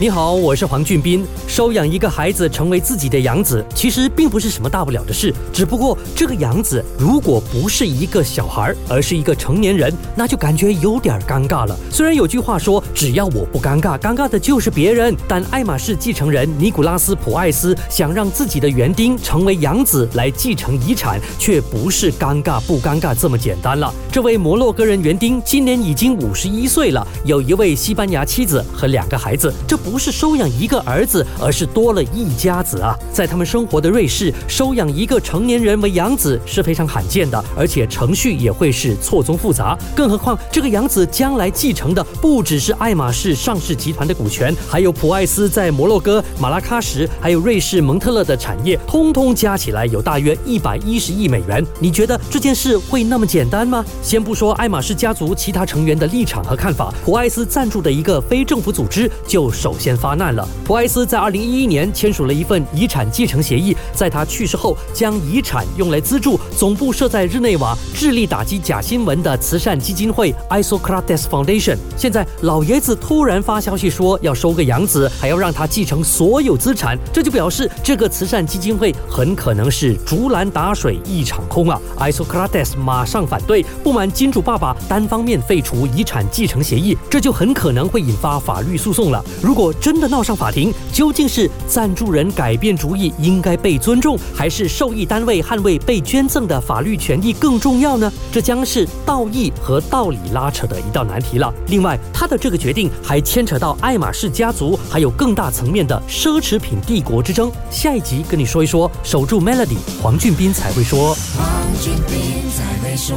你好，我是黄俊斌。收养一个孩子成为自己的养子，其实并不是什么大不了的事。只不过这个养子如果不是一个小孩，而是一个成年人，那就感觉有点尴尬了。虽然有句话说，只要我不尴尬，尴尬的就是别人。但爱马仕继承人尼古拉斯普艾斯想让自己的园丁成为养子来继承遗产，却不是尴尬不尴尬这么简单了。这位摩洛哥人园丁今年已经五十一岁了，有一位西班牙妻子和两个孩子。这不是收养一个儿子，而是多了一家子啊！在他们生活的瑞士，收养一个成年人为养子是非常罕见的，而且程序也会是错综复杂。更何况，这个养子将来继承的不只是爱马仕上市集团的股权，还有普爱斯在摩洛哥、马拉喀什还有瑞士蒙特勒的产业，通通加起来有大约一百一十亿美元。你觉得这件事会那么简单吗？先不说爱马仕家族其他成员的立场和看法，普爱斯赞助的一个非政府组织就首先发难了。普埃斯在二零一一年签署了一份遗产继承协议，在他去世后，将遗产用来资助总部设在日内瓦、致力打击假新闻的慈善基金会 Isocrates Foundation。现在老爷子突然发消息说要收个养子，还要让他继承所有资产，这就表示这个慈善基金会很可能是竹篮打水一场空啊！Isocrates 马上反对，不满金主爸爸单方面废除遗产继承协议，这就很可能会引发法律诉讼了。如果真的闹上法庭，究竟是赞助人改变主意应该被尊重，还是受益单位捍卫被捐赠的法律权益更重要呢？这将是道义和道理拉扯的一道难题了。另外，他的这个决定还牵扯到爱马仕家族，还有更大层面的奢侈品帝国之争。下一集跟你说一说，守住 Melody，黄俊斌才会说。黄俊斌才会说。